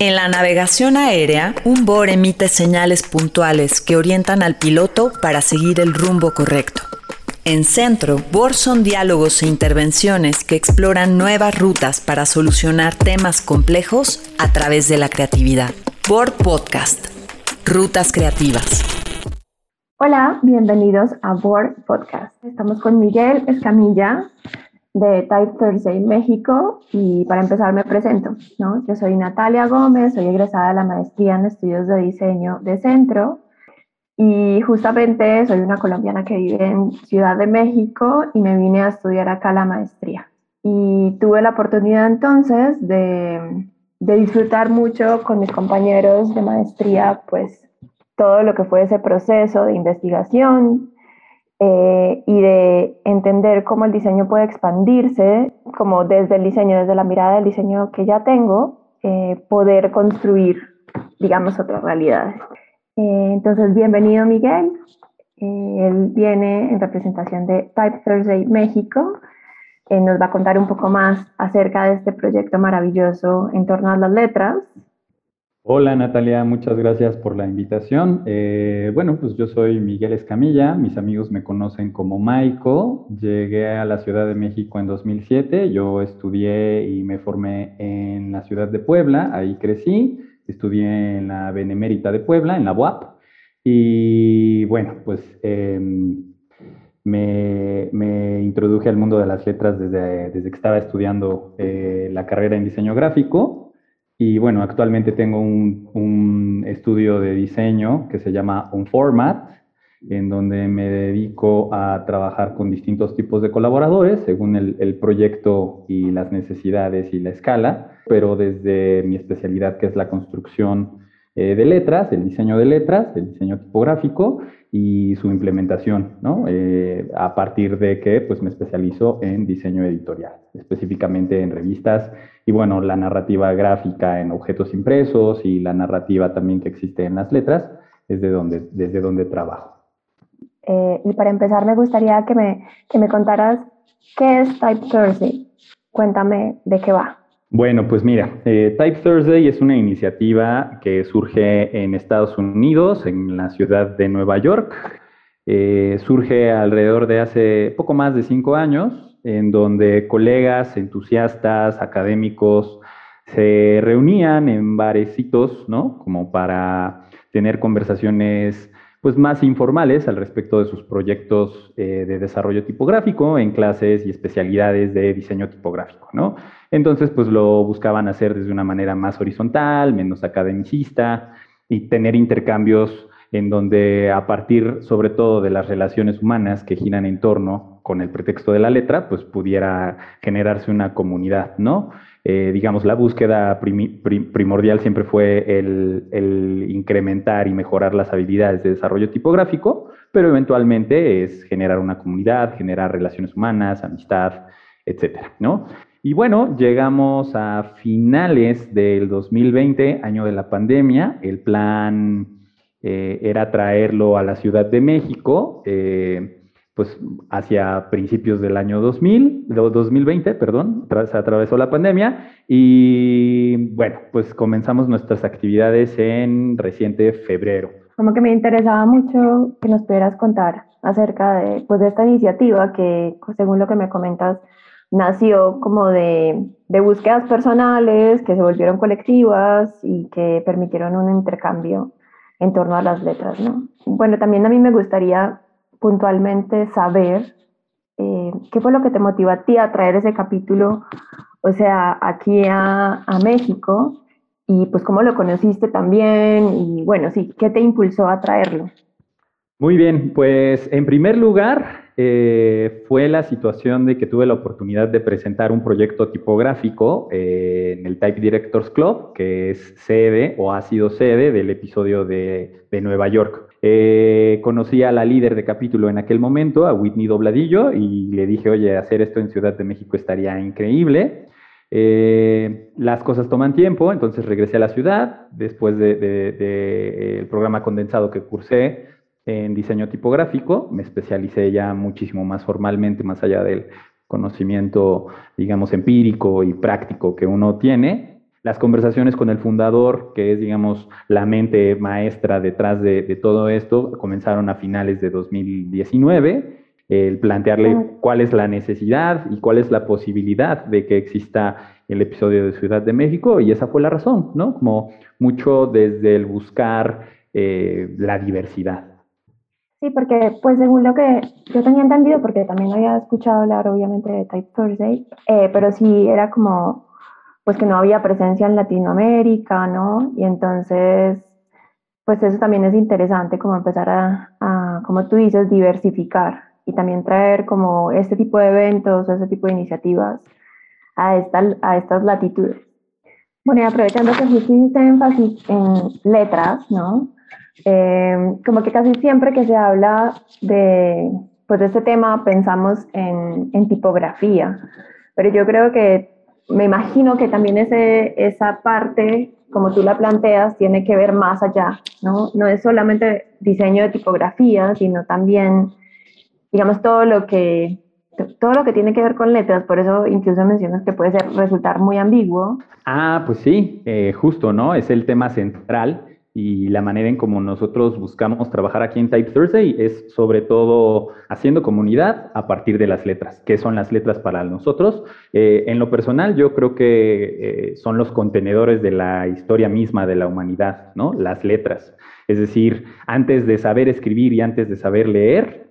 En la navegación aérea, un BOR emite señales puntuales que orientan al piloto para seguir el rumbo correcto. En Centro, BOR son diálogos e intervenciones que exploran nuevas rutas para solucionar temas complejos a través de la creatividad. BOR Podcast. Rutas Creativas. Hola, bienvenidos a BOR Podcast. Estamos con Miguel Escamilla, de Type Thursday México y para empezar me presento, ¿no? Yo soy Natalia Gómez, soy egresada de la maestría en estudios de diseño de centro y justamente soy una colombiana que vive en Ciudad de México y me vine a estudiar acá la maestría. Y tuve la oportunidad entonces de, de disfrutar mucho con mis compañeros de maestría, pues todo lo que fue ese proceso de investigación, eh, y de entender cómo el diseño puede expandirse, como desde el diseño, desde la mirada del diseño que ya tengo, eh, poder construir, digamos, otras realidades. Eh, entonces, bienvenido Miguel. él viene en representación de Type Thursday México. nos va a contar un poco más acerca de este proyecto maravilloso en torno a las letras. Hola Natalia, muchas gracias por la invitación. Eh, bueno, pues yo soy Miguel Escamilla, mis amigos me conocen como Maiko. Llegué a la Ciudad de México en 2007, yo estudié y me formé en la ciudad de Puebla, ahí crecí, estudié en la Benemérita de Puebla, en la UAP, y bueno, pues em, me, introduje al mundo de las letras desde, desde que estaba estudiando eh, la carrera en diseño gráfico y bueno, actualmente tengo un, estudio de diseño que se llama Unformat, en donde me dedico a trabajar con distintos tipos de colaboradores según el, proyecto y las necesidades y la escala, pero desde mi especialidad que es la construcción eh, de letras, el diseño de letras, el diseño tipográfico y su implementación, ¿no? Eh, a partir de que pues, me especializo en diseño editorial, específicamente en revistas y bueno, la narrativa gráfica en objetos impresos y la narrativa también que existe en las letras es de donde, desde donde trabajo. Eh, y para empezar me gustaría que me, que me contaras qué es Type Thursday. Cuéntame de qué va. Bueno, pues mira, eh, Type Thursday es una iniciativa que surge en Estados Unidos, en la ciudad de Nueva York. Eh, surge alrededor de hace poco más de cinco años, en donde colegas, entusiastas, académicos se reunían en barecitos, ¿no? Como para tener conversaciones pues más informales al respecto de sus proyectos eh, de desarrollo tipográfico en clases y especialidades de diseño tipográfico, ¿no? Entonces, pues lo buscaban hacer desde una manera más horizontal, menos academicista y tener intercambios en donde a partir sobre todo de las relaciones humanas que giran en torno con el pretexto de la letra, pues pudiera generarse una comunidad, ¿no? Eh, digamos, la búsqueda primordial siempre fue el, incrementar y mejorar las habilidades de desarrollo tipográfico, pero eventualmente es generar una comunidad, generar relaciones humanas, amistad, etcétera, ¿no? Y bueno, llegamos a finales del 2020, año de la pandemia. El plan eh, era traerlo a la Ciudad de México. Eh, pues hacia principios del año 2000, 2020, perdón, se atravesó la pandemia y bueno, pues comenzamos nuestras actividades en reciente febrero. Como que me interesaba mucho que nos pudieras contar acerca de, pues, de esta iniciativa que, según lo que me comentas, nació como de, de búsquedas personales que se volvieron colectivas y que permitieron un intercambio en torno a las letras, ¿no? Bueno, también a mí me gustaría puntualmente saber eh, qué fue lo que te motivó a ti a traer ese capítulo, o sea, aquí a, a México, y pues cómo lo conociste también, y bueno, sí, ¿qué te impulsó a traerlo? Muy bien, pues en primer lugar eh, fue la situación de que tuve la oportunidad de presentar un proyecto tipográfico eh, en el Type Directors Club, que es sede o ha sido sede del episodio de, Nueva York. Eh, conocí a la líder de capítulo en aquel momento, a Whitney Dobladillo, y le dije, oye, hacer esto en Ciudad de México estaría increíble. las cosas toman tiempo, entonces regresé a la ciudad después del de, programa condensado que cursé en diseño tipográfico, me especialicé ya muchísimo más formalmente, más allá del conocimiento, digamos, empírico y práctico que uno tiene. Las conversaciones con el fundador, que es, digamos, la mente maestra detrás de, todo esto, comenzaron a finales de 2019 el plantearle cuál es la necesidad y cuál es la posibilidad de que exista el episodio de Ciudad de México y esa fue la razón, ¿no? Como mucho desde el buscar eh, la diversidad. Sí, porque pues según lo que yo tenía entendido, porque también había escuchado hablar obviamente de Type Thursday, eh, pero sí era como pues que no había presencia en Latinoamérica, ¿no? Y entonces, pues eso también es interesante, como empezar a, como tú dices, diversificar y también traer como este tipo de eventos, este tipo de iniciativas a, esta, a estas latitudes. Bueno, y aprovechando que justo hiciste énfasis en letras, ¿no? Eh, como que casi siempre que se habla de, pues de este tema pensamos en, en tipografía, pero yo creo que me imagino que también ese, esa parte, como tú la planteas, tiene que ver más allá, ¿no? No es solamente diseño de tipografía, sino también, digamos, todo lo que todo lo que tiene que ver con letras, por eso incluso mencionas que puede ser, resultar muy ambiguo. Ah, pues sí, eh, justo, ¿no? Es el tema central y la manera en como nosotros buscamos trabajar aquí en Type Thursday es sobre todo haciendo comunidad a partir de las letras. ¿Qué son las letras para nosotros? Eh, en lo personal, yo creo que eh, son los contenedores de la historia misma de la humanidad, ¿no? Las letras. Es decir, antes de saber escribir y antes de saber leer,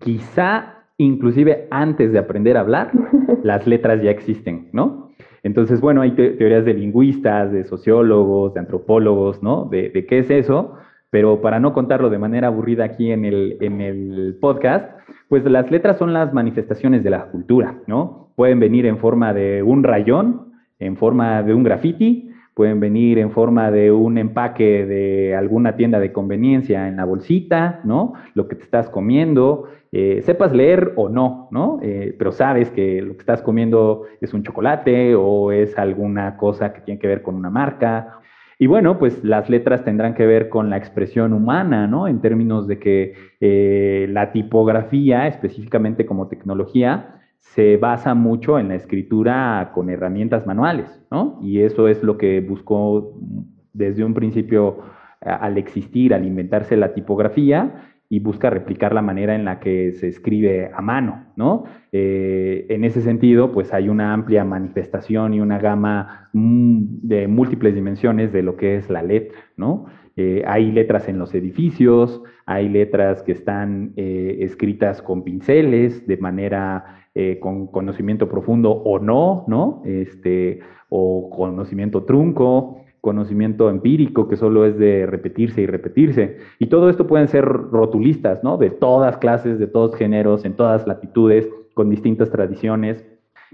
quizá inclusive antes de aprender a hablar, las letras ya existen, ¿no? Entonces, bueno, hay teorías de lingüistas, de sociólogos, de antropólogos, ¿no? De, qué es eso, pero para no contarlo de manera aburrida aquí en el, en el podcast, pues las letras son las manifestaciones de la cultura, ¿no? Pueden venir en forma de un rayón, en forma de un graffiti, pueden venir en forma de un empaque de alguna tienda de conveniencia en la bolsita, ¿no? Lo que te estás comiendo, eh, sepas leer o no, ¿no? Eh, pero sabes que lo que estás comiendo es un chocolate o es alguna cosa que tiene que ver con una marca. Y bueno, pues las letras tendrán que ver con la expresión humana, ¿no? En términos de que eh, la tipografía, específicamente como tecnología, se basa mucho en la escritura con herramientas manuales, ¿no? Y eso es lo que buscó desde un principio al existir, al inventarse la tipografía y busca replicar la manera en la que se escribe a mano, ¿no? Eh, en ese sentido, pues hay una amplia manifestación y una gama mm, de múltiples dimensiones de lo que es la letra, ¿no? Eh, hay letras en los edificios, hay letras que están eh, escritas con pinceles de manera con conocimiento profundo o no, ¿no? Este, o conocimiento trunco, conocimiento empírico que solo es de repetirse y repetirse. Y todo esto pueden ser rotulistas, ¿no? De todas clases, de todos géneros, en todas latitudes, con distintas tradiciones.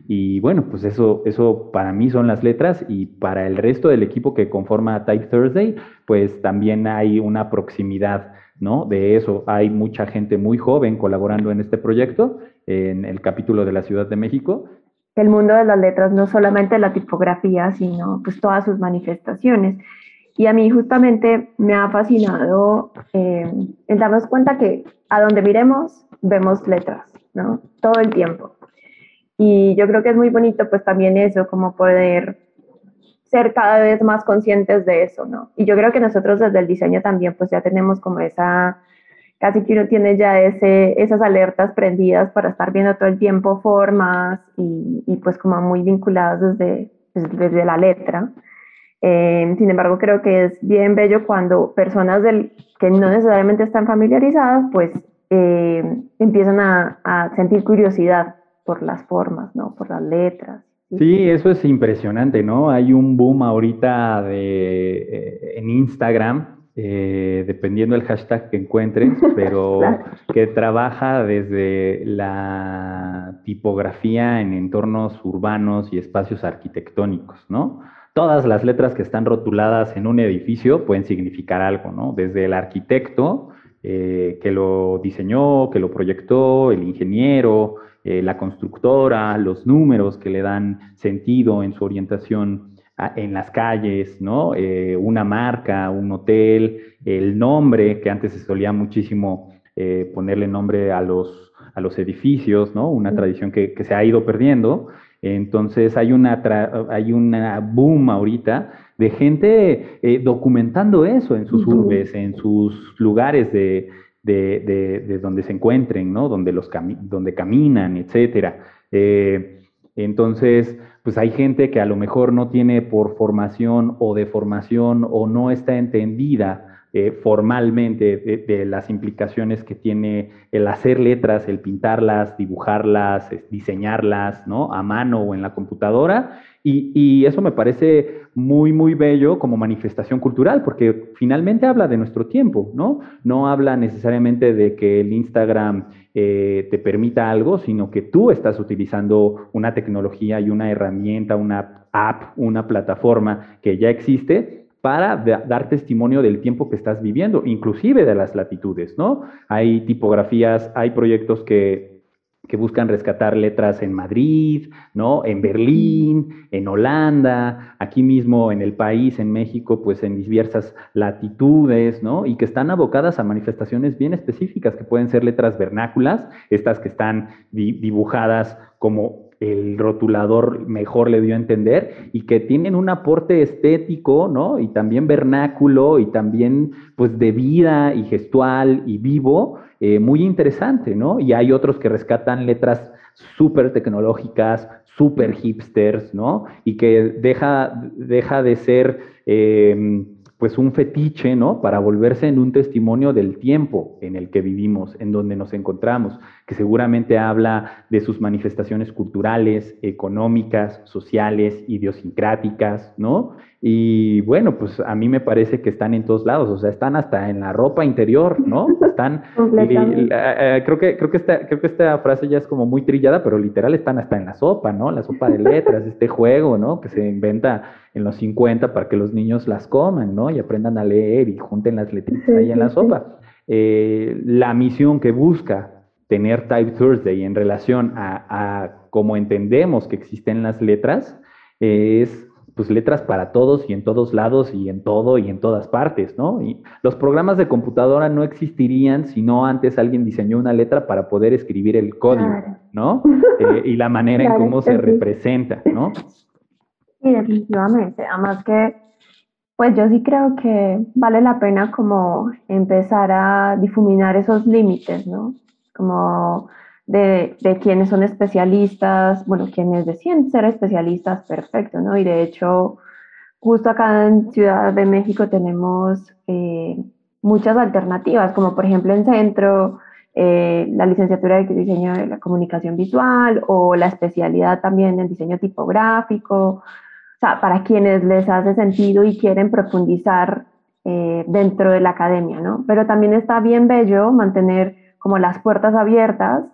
Y bueno, pues eso, eso para mí son las letras y para el resto del equipo que conforma Type Thursday, pues también hay una proximidad, ¿no? De eso. Hay mucha gente muy joven colaborando en este proyecto, en el capítulo de la Ciudad de México, el mundo de las letras, no solamente la tipografía, sino pues todas sus manifestaciones. Y a mí justamente me ha fascinado eh, el darnos cuenta que a donde miremos vemos letras, ¿no? Todo el tiempo. Y yo creo que es muy bonito pues también eso, como poder ser cada vez más conscientes de eso, ¿no? Y yo creo que nosotros desde el diseño también pues ya tenemos como esa casi que uno tiene ya ese, esas alertas prendidas para estar viendo todo el tiempo formas y, y pues como muy vinculadas desde, pues, desde la letra. Eh, sin embargo, creo que es bien bello cuando personas del, que no necesariamente están familiarizadas, pues eh, empiezan a, a, sentir curiosidad por las formas, ¿no? Por las letras. Sí, eso es impresionante, ¿no? Hay un boom ahorita de, eh, en Instagram eh, dependiendo del hashtag que encuentres, pero que trabaja desde la tipografía en entornos urbanos y espacios arquitectónicos, ¿no? Todas las letras que están rotuladas en un edificio pueden significar algo, ¿no? Desde el arquitecto eh, que lo diseñó, que lo proyectó, el ingeniero, eh, la constructora, los números que le dan sentido en su orientación en las calles, ¿no? Eh, una marca, un hotel, el nombre, que antes se solía muchísimo eh, ponerle nombre a los, a los edificios, ¿no? Una tradición que, se ha ido perdiendo. Entonces hay una, hay una boom ahorita de gente eh, documentando eso en sus urbes, en sus lugares de, donde se encuentren, ¿no? Donde, los donde caminan, etcétera. Eh, entonces, pues hay gente que a lo mejor no tiene por formación o de formación o no está entendida eh, formalmente de, las implicaciones que tiene el hacer letras, el pintarlas, dibujarlas, diseñarlas, ¿no? A mano o en la computadora. Y, eso me parece muy, muy bello como manifestación cultural, porque finalmente habla de nuestro tiempo, ¿no? No habla necesariamente de que el Instagram eh, te permita algo, sino que tú estás utilizando una tecnología y una herramienta, una app, una plataforma que ya existe para dar testimonio del tiempo que estás viviendo, inclusive de las latitudes, ¿no? Hay tipografías, hay proyectos que, buscan rescatar letras en Madrid, ¿no? En Berlín, en Holanda, aquí mismo en el país, en México, pues en diversas latitudes, ¿no? Y que están abocadas a manifestaciones bien específicas, que pueden ser letras vernáculas, estas que están dibujadas como el rotulador mejor le dio a entender y que tienen un aporte estético, ¿no? Y también vernáculo y también pues de vida y gestual y vivo eh, muy interesante, ¿no? Y hay otros que rescatan letras súper tecnológicas, súper hipsters, ¿no? Y que deja, deja de ser... Eh, pues un fetiche, ¿no? Para volverse en un testimonio del tiempo en el que vivimos, en donde nos encontramos, que seguramente habla de sus manifestaciones culturales, económicas, sociales, idiosincráticas, ¿no? Y bueno, pues a mí me parece que están en todos lados, o sea, están hasta en la ropa interior, ¿no? Están, eh, creo que creo que esta creo que esta frase ya es como muy trillada, pero literal están hasta en la sopa, ¿no? La sopa de letras, este juego, ¿no? Que se inventa en los 50 para que los niños las coman, ¿no? Y aprendan a leer y junten las letritas ahí en la sopa. Eh, la misión que busca tener Type Thursday en relación a, a cómo entendemos que existen las letras es pues letras para todos y en todos lados y en todo y en todas partes, ¿no? Y los programas de computadora no existirían si no antes alguien diseñó una letra para poder escribir el código, ¿no? Eh, y la manera en cómo se representa, ¿no? Sí, definitivamente. Además que, pues yo sí creo que vale la pena como empezar a difuminar esos límites, ¿no? Como de, de, quienes son especialistas, bueno, quienes deciden ser especialistas, perfecto, ¿no? Y de hecho, justo acá en Ciudad de México tenemos eh, muchas alternativas, como por ejemplo en Centro, eh, la licenciatura de diseño de la comunicación visual o la especialidad también en diseño tipográfico, o sea, para quienes les hace sentido y quieren profundizar eh, dentro de la academia, ¿no? Pero también está bien bello mantener como las puertas abiertas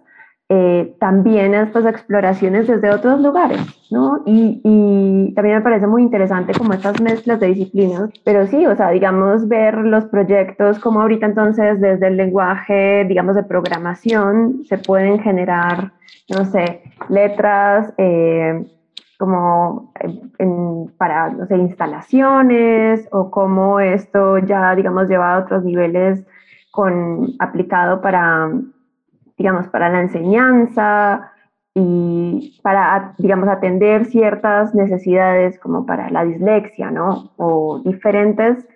eh, también estas exploraciones desde otros lugares, ¿no? Y, y, también me parece muy interesante como estas mezclas de disciplinas, pero sí, o sea, digamos, ver los proyectos como ahorita entonces desde el lenguaje, digamos, de programación, se pueden generar, no sé, letras. Eh, como en, para, no sé, instalaciones o cómo esto ya, digamos, lleva a otros niveles aplicado para digamos, para la enseñanza y para, digamos, atender ciertas necesidades como para la dislexia, ¿no? O diferentes,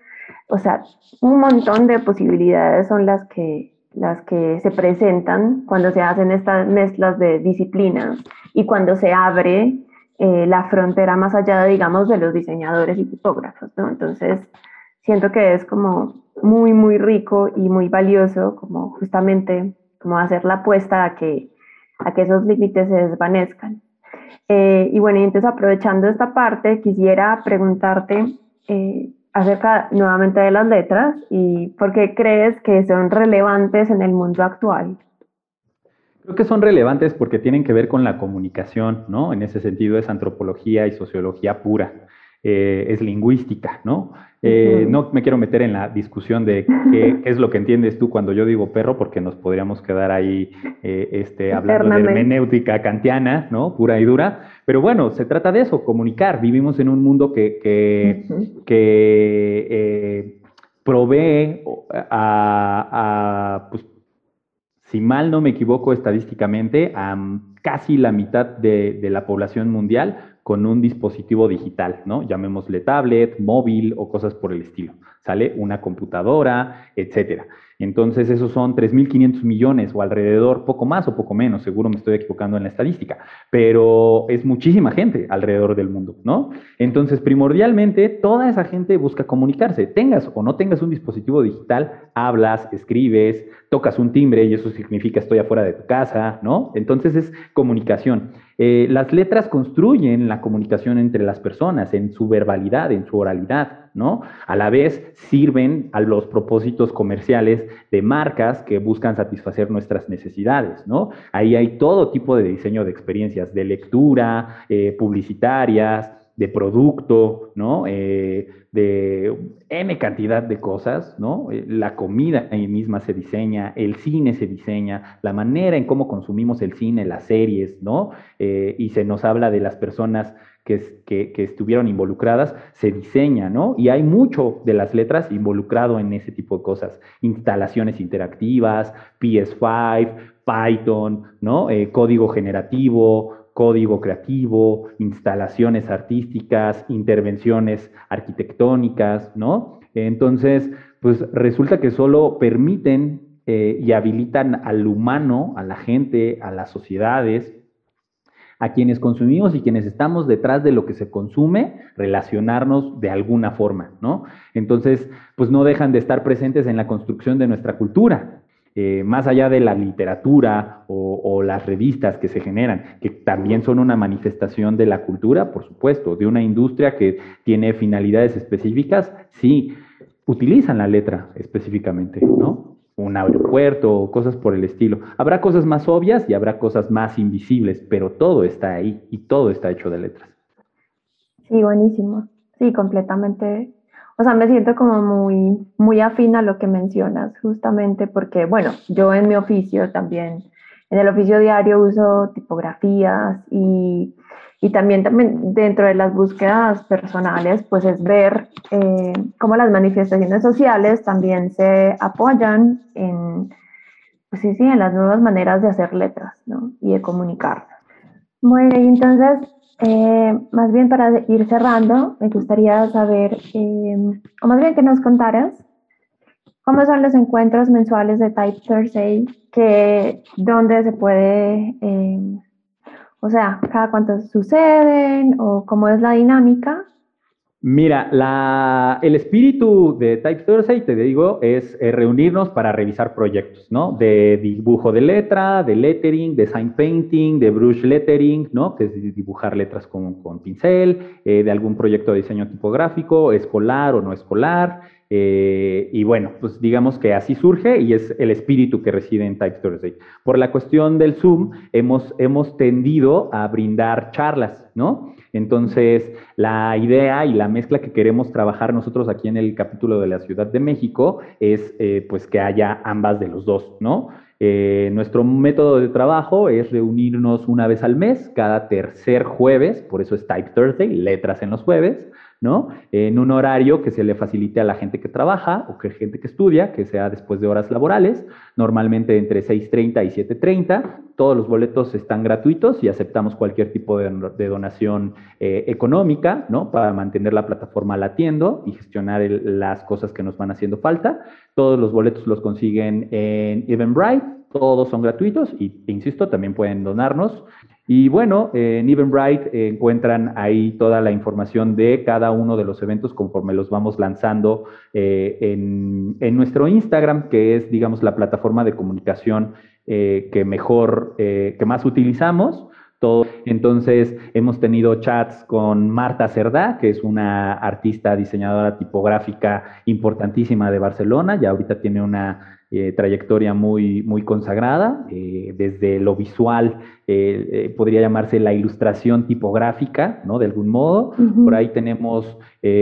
o sea, un montón de posibilidades son las que, las que se presentan cuando se hacen estas mezclas de disciplinas y cuando se abre eh, la frontera más allá, digamos, de los diseñadores y tipógrafos. Entonces, siento que es como muy, muy rico y muy valioso, como justamente como hacer la apuesta a que, a que esos límites se desvanezcan. Eh, y bueno, y entonces aprovechando esta parte, quisiera preguntarte eh, acerca nuevamente de las letras y por qué crees que son relevantes en el mundo actual. Creo que son relevantes porque tienen que ver con la comunicación, ¿no? En ese sentido es antropología y sociología pura. Eh, es lingüística, ¿no? Eh, no me quiero meter en la discusión de qué, es lo que entiendes tú cuando yo digo perro, porque nos podríamos quedar ahí eh, este, hablando de hermenéutica kantiana, ¿no? Pura y dura. Pero bueno, se trata de eso, comunicar. Vivimos en un mundo que, que, provee a, a pues, si mal no me equivoco estadísticamente, a casi la mitad de, de la población mundial con un dispositivo digital, ¿no? Llamémosle tablet, móvil o cosas por el estilo. ¿Sale? Una computadora, etcétera. Entonces, esos son 3.500 millones o alrededor, poco más o poco menos, seguro me estoy equivocando en la estadística, pero es muchísima gente alrededor del mundo, ¿no? Entonces, primordialmente, toda esa gente busca comunicarse. Tengas o no tengas un dispositivo digital, hablas, escribes, tocas un timbre y eso significa estoy afuera de tu casa, ¿no? Entonces, es comunicación. Eh, las letras construyen la comunicación entre las personas en su verbalidad, en su oralidad, ¿no? A la vez sirven a los propósitos comerciales de marcas que buscan satisfacer nuestras necesidades, ¿no? Ahí hay todo tipo de diseño de experiencias, de lectura, eh, publicitarias, de producto, ¿no? Eh, de N cantidad de cosas, ¿no? Eh, la comida ahí misma se diseña, el cine se diseña, la manera en cómo consumimos el cine, las series, ¿no? Eh, y se nos habla de las personas que, que, estuvieron involucradas, se diseña, ¿no? Y hay mucho de las letras involucrado en ese tipo de cosas. Instalaciones interactivas, PS5, Python, ¿no? código generativo, código creativo, instalaciones artísticas, intervenciones arquitectónicas, ¿no? Entonces, pues resulta que solo permiten eh, y habilitan al humano, a la gente, a las sociedades, a quienes consumimos y quienes estamos detrás de lo que se consume, relacionarnos de alguna forma, ¿no? Entonces, pues no dejan de estar presentes en la construcción de nuestra cultura, eh, más allá de la literatura o, las revistas que se generan, que también son una manifestación de la cultura, por supuesto, de una industria que tiene finalidades específicas, sí, utilizan la letra específicamente, ¿no? Un aeropuerto, cosas por el estilo. Habrá cosas más obvias y habrá cosas más invisibles, pero todo está ahí y todo está hecho de letras. Sí, buenísimo. Sí, completamente o sea, me siento como muy, muy afín a lo que mencionas, justamente porque, bueno, yo en mi oficio también, en el oficio diario uso tipografías y, y también, también dentro de las búsquedas personales, pues es ver eh, cómo las manifestaciones sociales también se apoyan en, pues sí, sí, en las nuevas maneras de hacer letras ¿no? y de comunicar. Bueno, y entonces eh, más bien para ir cerrando, me gustaría saber, eh, o más bien que nos contaras, cómo son los encuentros mensuales de Type Thursday, que, dónde se puede, eh, o sea, cada cuánto suceden o cómo es la dinámica Mira, el espíritu de Type Thursday, te digo, es eh, reunirnos para revisar proyectos, ¿no? De dibujo de letra, de lettering, de sign painting, de brush lettering, ¿no? Que es dibujar letras con, pincel, eh, de algún proyecto de diseño tipográfico, escolar o no escolar. Eh, y bueno, pues digamos que así surge y es el espíritu que reside en Type Thursday. Por la cuestión del Zoom, hemos, hemos tendido a brindar charlas, ¿no? Entonces, la idea y la mezcla que queremos trabajar nosotros aquí en el capítulo de la Ciudad de México es eh, pues que haya ambas de los dos, ¿no? Eh, nuestro método de trabajo es reunirnos una vez al mes, cada tercer jueves, por eso es Type Thursday, letras en los jueves, ¿no? En un horario que se le facilite a la gente que trabaja o que gente que estudia, que sea después de horas laborales, normalmente entre 6.30 y 7.30. Todos los boletos están gratuitos y aceptamos cualquier tipo de, donación eh, económica, ¿no? Para mantener la plataforma latiendo y gestionar las cosas que nos van haciendo falta. Todos los boletos los consiguen en Eventbrite, todos son gratuitos y, insisto, también pueden donarnos. Y bueno, en Eventbrite encuentran ahí toda la información de cada uno de los eventos conforme los vamos lanzando eh, en, nuestro Instagram, que es, digamos, la plataforma de comunicación eh, que mejor, eh, que más utilizamos. Entonces, hemos tenido chats con Marta Cerdá, que es una artista diseñadora tipográfica importantísima de Barcelona, ya ahorita tiene una eh, trayectoria muy, muy consagrada, eh, desde lo visual, eh, podría llamarse la ilustración tipográfica, ¿no? De algún modo. Por ahí tenemos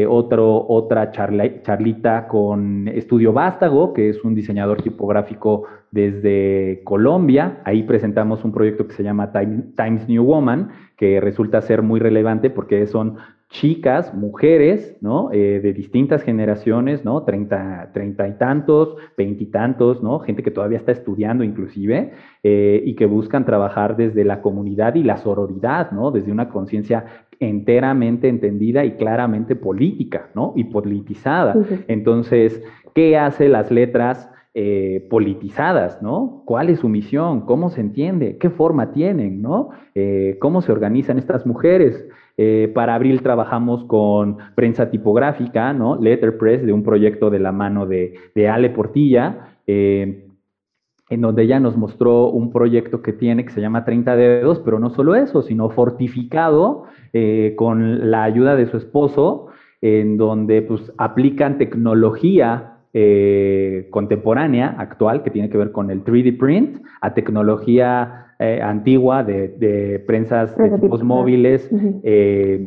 otro, otra charlita con Estudio Vástago, que es un diseñador tipográfico desde Colombia. Ahí presentamos un proyecto que se llama Times New Woman, que resulta ser muy relevante porque son chicas, mujeres, ¿no? Eh, de distintas generaciones, ¿no? Treinta, treinta y tantos, veintitantos, ¿no? Gente que todavía está estudiando inclusive eh, y que buscan trabajar desde la comunidad y la sororidad, ¿no? Desde una conciencia enteramente entendida y claramente política, ¿no? Y politizada. Entonces, ¿qué hace las letras? Eh, politizadas, ¿no? ¿Cuál es su misión? ¿Cómo se entiende? ¿Qué forma tienen, ¿no? ¿Cómo se organizan estas mujeres? Eh, para abril trabajamos con prensa tipográfica, ¿no? Letterpress, de un proyecto de la mano de, Ale Portilla, eh, en donde ella nos mostró un proyecto que tiene que se llama 30 dedos, pero no solo eso, sino fortificado eh, con la ayuda de su esposo, en donde pues, aplican tecnología contemporánea, actual, que tiene que ver con el 3D print, a tecnología eh, antigua de, de prensas de tipos móviles eh,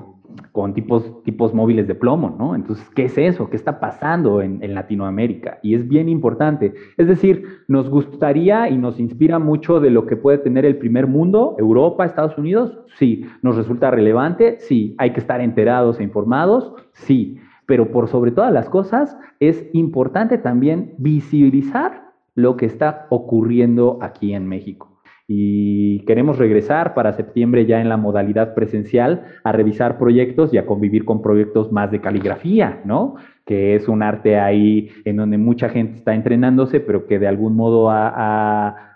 con tipos, tipos móviles de plomo, ¿no? Entonces, ¿qué es eso? ¿Qué está pasando en, en, Latinoamérica? Y es bien importante. Es decir, nos gustaría y nos inspira mucho de lo que puede tener el primer mundo, Europa, Estados Unidos, sí. ¿Nos resulta relevante? Sí. ¿Hay que estar enterados e informados? Sí. Pero por sobre todas las cosas, es importante también visibilizar lo que está ocurriendo aquí en México y queremos regresar para septiembre ya en la modalidad presencial a revisar proyectos y a convivir con proyectos más de caligrafía, ¿no? Que es un arte ahí en donde mucha gente está entrenándose, pero que de algún modo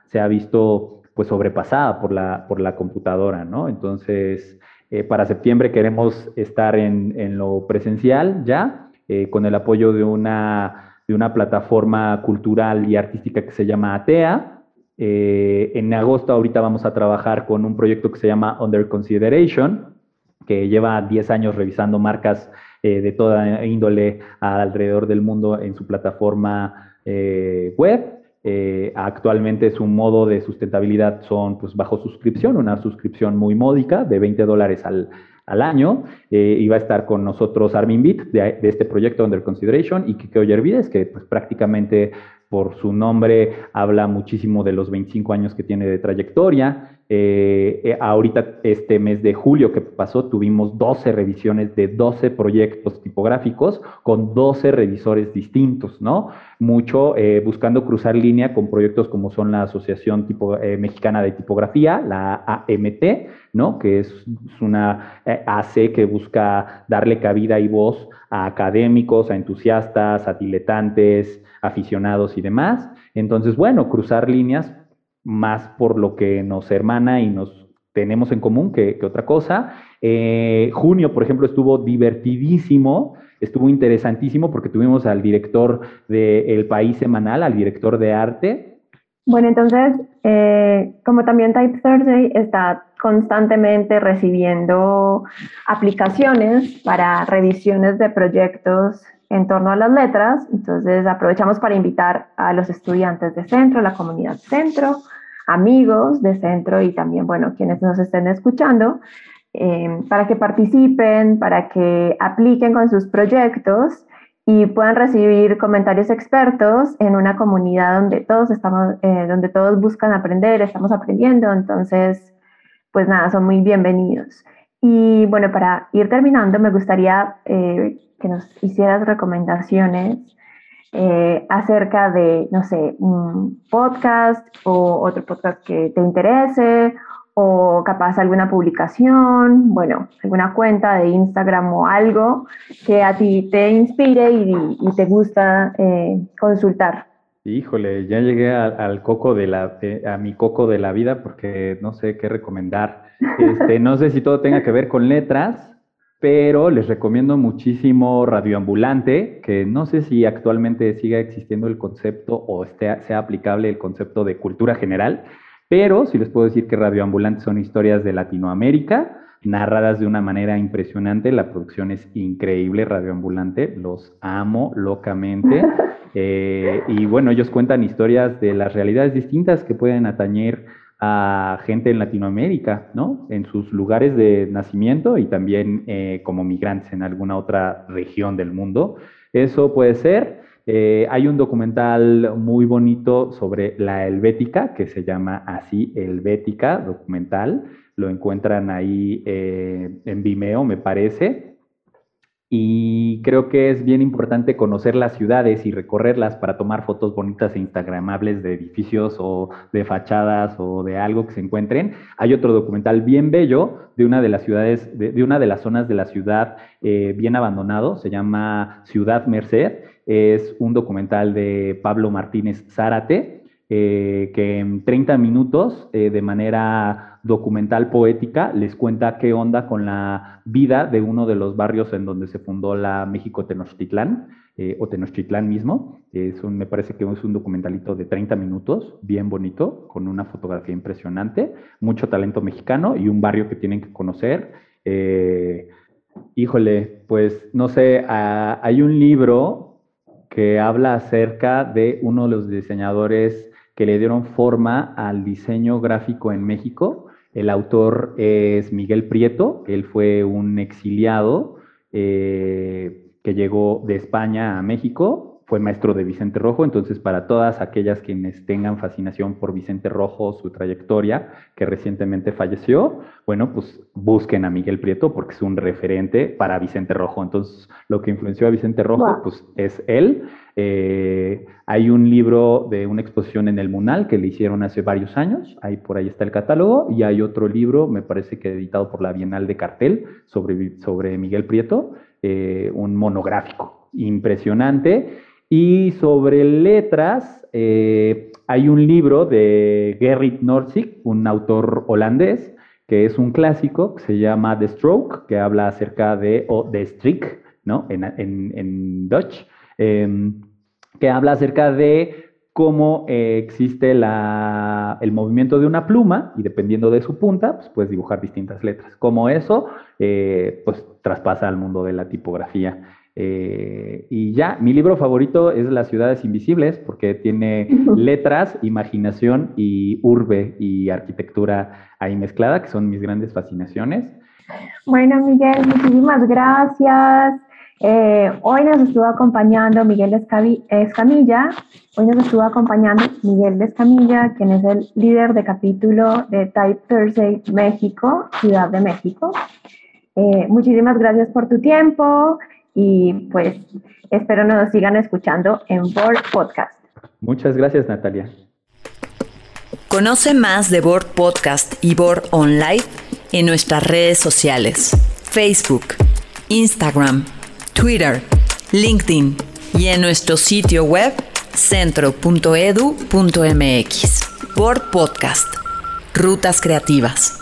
se ha visto pues sobrepasada por la, por la computadora, ¿no? Entonces, eh, para septiembre queremos estar en, lo presencial ya, eh, con el apoyo de una, de una plataforma cultural y artística que se llama ATEA, eh, en agosto ahorita vamos a trabajar con un proyecto que se llama Under Consideration, que lleva 10 años revisando marcas eh, de toda índole alrededor del mundo en su plataforma eh, web. actualmente su modo de sustentabilidad son pues, bajo suscripción, una suscripción muy módica de 20 dólares al, año. y va a estar con nosotros Armin Beat de, este proyecto Under Consideration y Kike Oyervides, que pues, prácticamente por su nombre habla muchísimo de los 25 años que tiene de trayectoria. Eh, eh, ahorita, este mes de julio que pasó, tuvimos 12 revisiones de 12 proyectos tipográficos con 12 revisores distintos, ¿no? Mucho eh, buscando cruzar línea con proyectos como son la Asociación Mexicana de Tipografía, la AMT, ¿no? Que es una AC que busca darle cabida y voz a académicos, a entusiastas, a diletantes, aficionados y demás. Entonces, bueno, cruzar líneas más por lo que nos hermana y nos tenemos en común que, otra cosa. Eh, junio, por ejemplo, estuvo divertidísimo, estuvo interesantísimo porque tuvimos al director de El País Semanal, al director de arte. Bueno, entonces, eh, como también Type Thursday está constantemente recibiendo aplicaciones para revisiones de proyectos en torno a las letras. Entonces aprovechamos para invitar a los estudiantes de centro, la comunidad centro, amigos de centro y también, bueno, quienes nos estén escuchando, eh, para que participen, para que apliquen con sus proyectos y puedan recibir comentarios expertos en una comunidad donde todos estamos, eh, donde todos buscan aprender, estamos aprendiendo. Entonces, pues nada, son muy bienvenidos. Y bueno, para ir terminando, me gustaría eh, que nos hicieras recomendaciones eh, acerca de, no sé, un podcast o otro podcast que te interese o capaz alguna publicación, bueno, alguna cuenta de Instagram o algo que a ti te inspire y, te gusta eh, consultar. Híjole, ya llegué al, coco de la, a mi coco de la vida porque no sé qué recomendar. Este, no sé si todo tenga que ver con letras, pero les recomiendo muchísimo Radioambulante, que no sé si actualmente siga existiendo el concepto o sea aplicable el concepto de cultura general, pero sí les puedo decir que Radioambulante son historias de Latinoamérica, narradas de una manera impresionante. La producción es increíble, Radioambulante, los amo locamente. Eh, y bueno, ellos cuentan historias de las realidades distintas que pueden atañer a gente en Latinoamérica, ¿no? En sus lugares de nacimiento y también eh, como migrantes en alguna otra región del mundo. Eso puede ser. Eh, hay un documental muy bonito sobre la helvética, que se llama así, Helvética, documental. Lo encuentran ahí eh, en Vimeo, me parece. Y creo que es bien importante conocer las ciudades y recorrerlas para tomar fotos bonitas e instagramables de edificios o de fachadas o de algo que se encuentren. Hay otro documental bien bello de una de las ciudades, de, una de las zonas de la ciudad eh, bien abandonado, se llama Ciudad Merced. Es un documental de Pablo Martínez Zárate, eh, que en 30 minutos, eh, de manera documental poética, les cuenta qué onda con la vida de uno de los barrios en donde se fundó la México Tenochtitlán, eh, o Tenochtitlán mismo. Es un, me parece que es un documentalito de 30 minutos, bien bonito, con una fotografía impresionante, mucho talento mexicano y un barrio que tienen que conocer. Híjole, pues no sé, hay un libro que habla acerca de uno de los diseñadores que le dieron forma al diseño gráfico en México, el autor es Miguel Prieto, él fue un exiliado eh, que llegó de España a México fue maestro de Vicente Rojo, entonces para todas aquellas quienes tengan fascinación por Vicente Rojo, su trayectoria, que recientemente falleció, bueno, pues busquen a Miguel Prieto porque es un referente para Vicente Rojo. Entonces, lo que influenció a Vicente Rojo, pues es él. Eh, hay un libro de una exposición en el Munal que le hicieron hace varios años, ahí por ahí está el catálogo, y hay otro libro, me parece que editado por la Bienal de Cartel, sobre, sobre Miguel Prieto, eh, un monográfico impresionante. Y sobre letras, eh, hay un libro de Gerrit Norsik, un autor holandés, que es un clásico, que se llama The Stroke, que habla acerca de, o The Streak, ¿no? En, en, Dutch, em, que habla acerca de cómo eh, existe la, el movimiento de una pluma y dependiendo de su punta, pues puedes dibujar distintas letras. Como eso, eh, pues traspasa al mundo de la tipografía. Eh, y ya, mi libro favorito es Las ciudades invisibles porque tiene letras, imaginación y urbe y arquitectura ahí mezclada, que son mis grandes fascinaciones. Bueno, Miguel, muchísimas gracias. Eh, hoy nos estuvo acompañando Miguel Escamilla, hoy nos estuvo acompañando Miguel Escamilla, quien es el líder de capítulo de Type Thursday México, Ciudad de México. Eh, muchísimas gracias por tu tiempo y pues espero nos sigan escuchando en Board Podcast. Muchas gracias, Natalia. Conoce más de Board Podcast y Board Online en nuestras redes sociales, Facebook, Instagram, Twitter, LinkedIn y en nuestro sitio web centro.edu.mx. Board Podcast. Rutas Creativas.